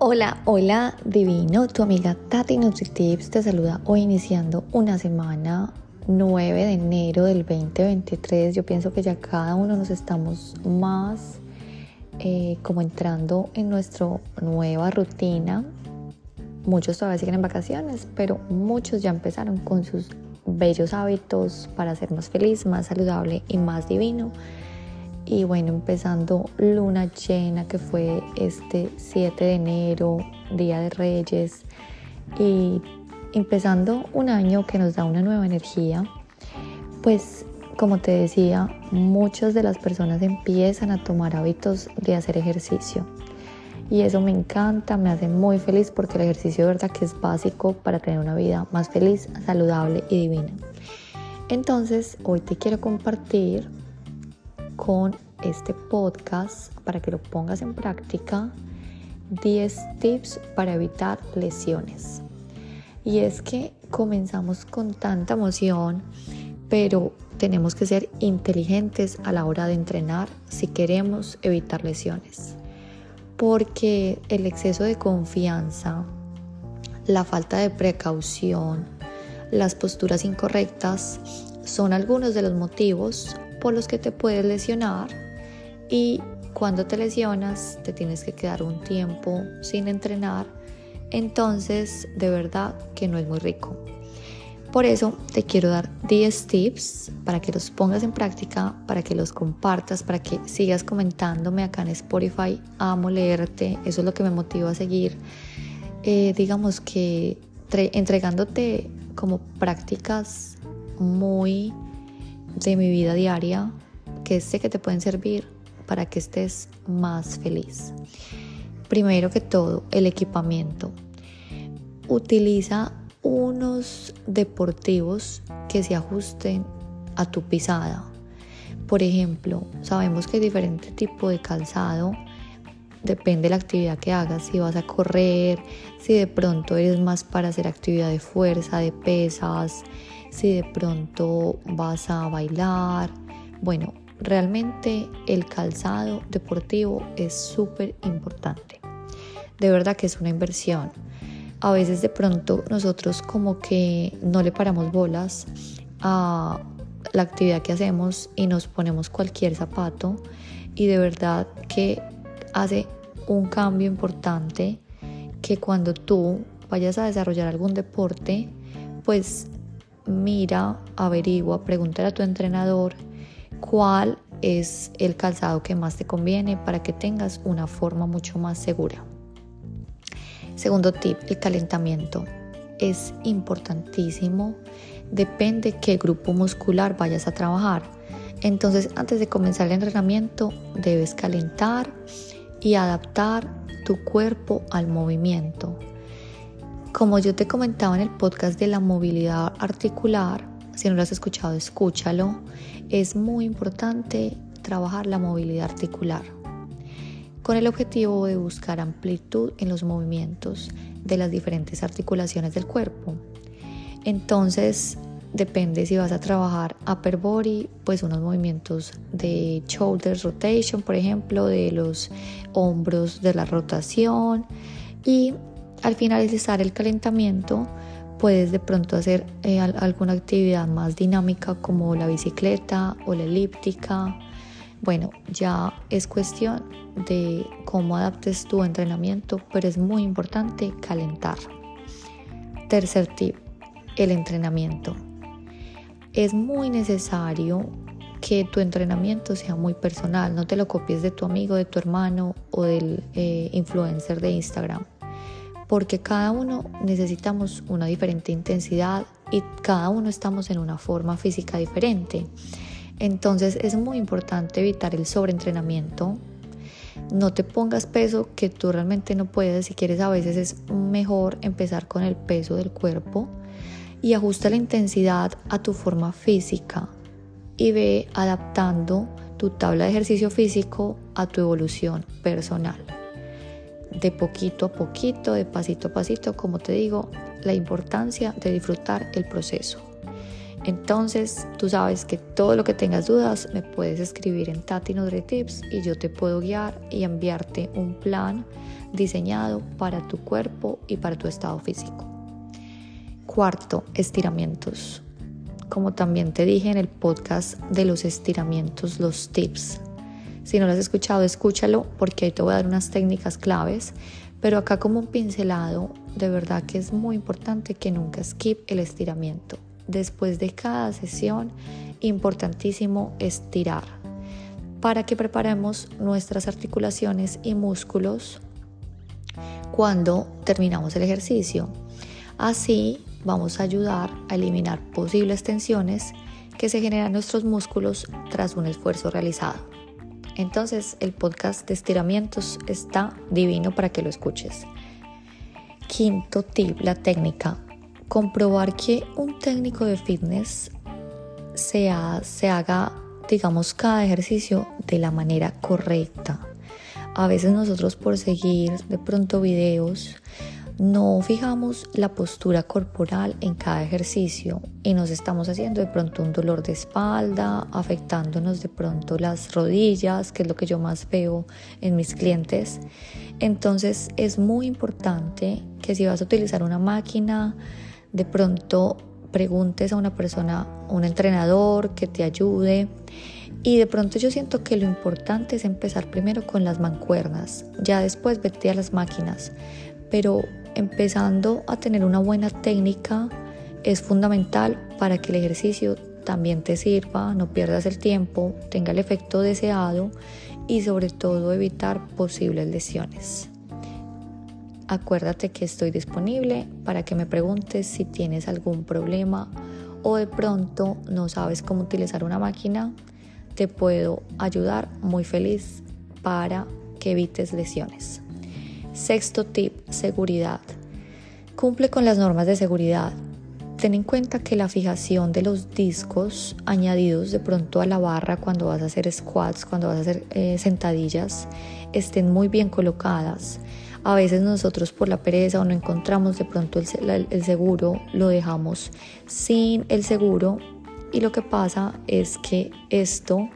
Hola, hola divino, tu amiga Tati NutriTips te saluda hoy iniciando una semana 9 de enero del 2023. Yo pienso que ya cada uno nos estamos más eh, como entrando en nuestra nueva rutina. Muchos todavía siguen en vacaciones, pero muchos ya empezaron con sus bellos hábitos para ser más feliz, más saludable y más divino y bueno, empezando luna llena que fue este 7 de enero, Día de Reyes y empezando un año que nos da una nueva energía, pues como te decía, muchas de las personas empiezan a tomar hábitos de hacer ejercicio. Y eso me encanta, me hace muy feliz porque el ejercicio de verdad que es básico para tener una vida más feliz, saludable y divina. Entonces, hoy te quiero compartir con este podcast para que lo pongas en práctica 10 tips para evitar lesiones. Y es que comenzamos con tanta emoción, pero tenemos que ser inteligentes a la hora de entrenar si queremos evitar lesiones. Porque el exceso de confianza, la falta de precaución, las posturas incorrectas son algunos de los motivos por los que te puedes lesionar y cuando te lesionas te tienes que quedar un tiempo sin entrenar, entonces de verdad que no es muy rico. Por eso te quiero dar 10 tips para que los pongas en práctica, para que los compartas, para que sigas comentándome acá en Spotify. Amo leerte, eso es lo que me motiva a seguir. Eh, digamos que entregándote como prácticas muy de mi vida diaria que sé que te pueden servir para que estés más feliz. Primero que todo, el equipamiento. Utiliza unos deportivos que se ajusten a tu pisada. Por ejemplo, sabemos que diferente tipo de calzado. Depende de la actividad que hagas, si vas a correr, si de pronto eres más para hacer actividad de fuerza, de pesas, si de pronto vas a bailar. Bueno, realmente el calzado deportivo es súper importante. De verdad que es una inversión. A veces de pronto nosotros como que no le paramos bolas a la actividad que hacemos y nos ponemos cualquier zapato y de verdad que hace un cambio importante que cuando tú vayas a desarrollar algún deporte, pues mira, averigua, pregúntale a tu entrenador cuál es el calzado que más te conviene para que tengas una forma mucho más segura. Segundo tip, el calentamiento. Es importantísimo, depende qué grupo muscular vayas a trabajar. Entonces, antes de comenzar el entrenamiento, debes calentar y adaptar tu cuerpo al movimiento. Como yo te comentaba en el podcast de la movilidad articular, si no lo has escuchado, escúchalo. Es muy importante trabajar la movilidad articular con el objetivo de buscar amplitud en los movimientos de las diferentes articulaciones del cuerpo. Entonces, depende si vas a trabajar upper body, pues unos movimientos de shoulders rotation, por ejemplo, de los hombros de la rotación y al finalizar el calentamiento puedes de pronto hacer eh, alguna actividad más dinámica como la bicicleta o la elíptica. Bueno, ya es cuestión de cómo adaptes tu entrenamiento, pero es muy importante calentar. Tercer tip, el entrenamiento. Es muy necesario que tu entrenamiento sea muy personal, no te lo copies de tu amigo, de tu hermano o del eh, influencer de Instagram porque cada uno necesitamos una diferente intensidad y cada uno estamos en una forma física diferente. Entonces es muy importante evitar el sobreentrenamiento. No te pongas peso que tú realmente no puedes. Si quieres a veces es mejor empezar con el peso del cuerpo y ajusta la intensidad a tu forma física y ve adaptando tu tabla de ejercicio físico a tu evolución personal de poquito a poquito, de pasito a pasito, como te digo, la importancia de disfrutar el proceso. Entonces, tú sabes que todo lo que tengas dudas me puedes escribir en Tati Tips y yo te puedo guiar y enviarte un plan diseñado para tu cuerpo y para tu estado físico. Cuarto, estiramientos. Como también te dije en el podcast de los estiramientos, los tips. Si no lo has escuchado, escúchalo porque ahí te voy a dar unas técnicas claves. Pero acá como un pincelado, de verdad que es muy importante que nunca skip el estiramiento. Después de cada sesión, importantísimo estirar para que preparemos nuestras articulaciones y músculos cuando terminamos el ejercicio. Así vamos a ayudar a eliminar posibles tensiones que se generan en nuestros músculos tras un esfuerzo realizado. Entonces el podcast de estiramientos está divino para que lo escuches. Quinto tip, la técnica. Comprobar que un técnico de fitness se, se haga, digamos, cada ejercicio de la manera correcta. A veces nosotros por seguir de pronto videos no fijamos la postura corporal en cada ejercicio y nos estamos haciendo de pronto un dolor de espalda, afectándonos de pronto las rodillas, que es lo que yo más veo en mis clientes. Entonces es muy importante que si vas a utilizar una máquina, de pronto preguntes a una persona, un entrenador que te ayude. Y de pronto yo siento que lo importante es empezar primero con las mancuernas, ya después vete a las máquinas, pero empezando a tener una buena técnica es fundamental para que el ejercicio también te sirva, no pierdas el tiempo, tenga el efecto deseado y sobre todo evitar posibles lesiones. Acuérdate que estoy disponible para que me preguntes si tienes algún problema o de pronto no sabes cómo utilizar una máquina. Te puedo ayudar muy feliz para que evites lesiones. Sexto tip, seguridad. Cumple con las normas de seguridad. Ten en cuenta que la fijación de los discos añadidos de pronto a la barra cuando vas a hacer squats, cuando vas a hacer eh, sentadillas, estén muy bien colocadas. A veces nosotros por la pereza o no encontramos de pronto el, el seguro, lo dejamos sin el seguro y lo que pasa es que esto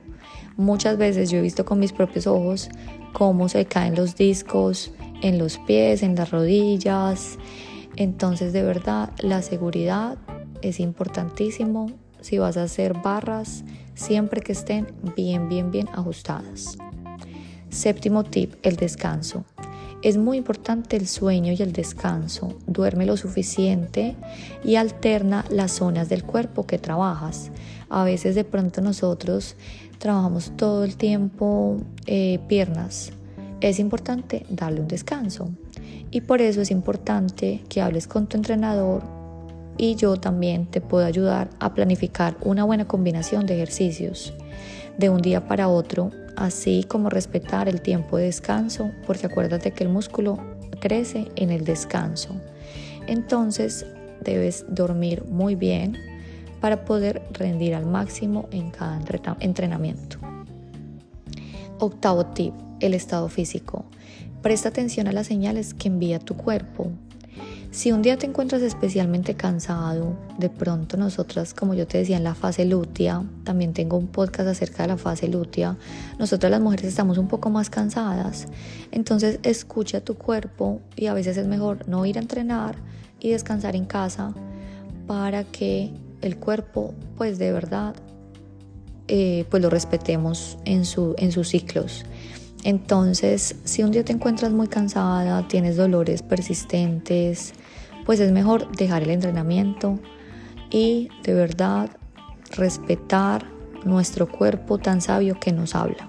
muchas veces yo he visto con mis propios ojos cómo se caen los discos, en los pies, en las rodillas. Entonces de verdad la seguridad es importantísimo si vas a hacer barras siempre que estén bien, bien, bien ajustadas. Séptimo tip, el descanso. Es muy importante el sueño y el descanso. Duerme lo suficiente y alterna las zonas del cuerpo que trabajas. A veces de pronto nosotros trabajamos todo el tiempo eh, piernas, es importante darle un descanso. Y por eso es importante que hables con tu entrenador y yo también te puedo ayudar a planificar una buena combinación de ejercicios de un día para otro, así como respetar el tiempo de descanso, porque acuérdate que el músculo crece en el descanso. Entonces debes dormir muy bien para poder rendir al máximo en cada entrenamiento. Octavo tip, el estado físico. Presta atención a las señales que envía tu cuerpo. Si un día te encuentras especialmente cansado, de pronto nosotras, como yo te decía, en la fase lútea, también tengo un podcast acerca de la fase lútea, nosotras las mujeres estamos un poco más cansadas, entonces escucha tu cuerpo y a veces es mejor no ir a entrenar y descansar en casa para que el cuerpo pues de verdad eh, pues lo respetemos en, su, en sus ciclos. Entonces, si un día te encuentras muy cansada, tienes dolores persistentes, pues es mejor dejar el entrenamiento y de verdad respetar nuestro cuerpo tan sabio que nos habla.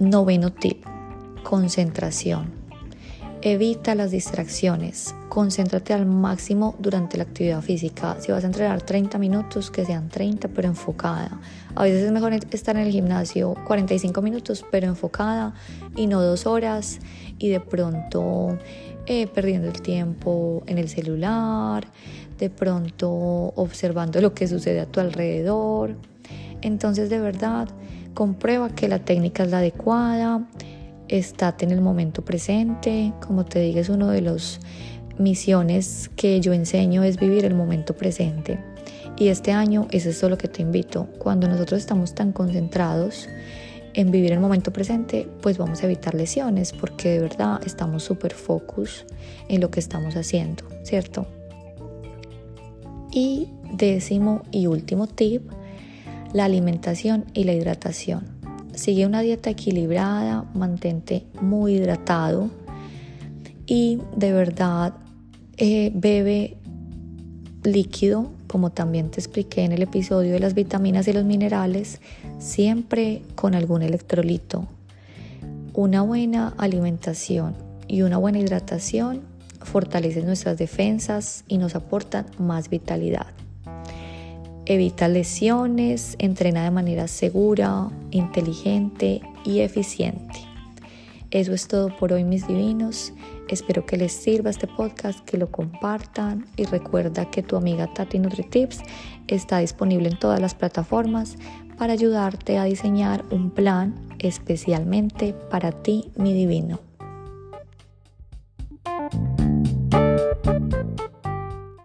Noveno tip, concentración. Evita las distracciones, concéntrate al máximo durante la actividad física. Si vas a entrenar 30 minutos, que sean 30 pero enfocada. A veces es mejor estar en el gimnasio 45 minutos pero enfocada y no dos horas y de pronto eh, perdiendo el tiempo en el celular, de pronto observando lo que sucede a tu alrededor. Entonces de verdad comprueba que la técnica es la adecuada estate en el momento presente. Como te digo, es uno de las misiones que yo enseño, es vivir el momento presente. Y este año es eso lo que te invito. Cuando nosotros estamos tan concentrados en vivir el momento presente, pues vamos a evitar lesiones porque de verdad estamos súper focus en lo que estamos haciendo, ¿cierto? Y décimo y último tip, la alimentación y la hidratación. Sigue una dieta equilibrada, mantente muy hidratado y de verdad eh, bebe líquido, como también te expliqué en el episodio de las vitaminas y los minerales, siempre con algún electrolito. Una buena alimentación y una buena hidratación fortalecen nuestras defensas y nos aportan más vitalidad. Evita lesiones, entrena de manera segura, inteligente y eficiente. Eso es todo por hoy mis divinos. Espero que les sirva este podcast, que lo compartan y recuerda que tu amiga Tati NutriTips está disponible en todas las plataformas para ayudarte a diseñar un plan especialmente para ti, mi divino.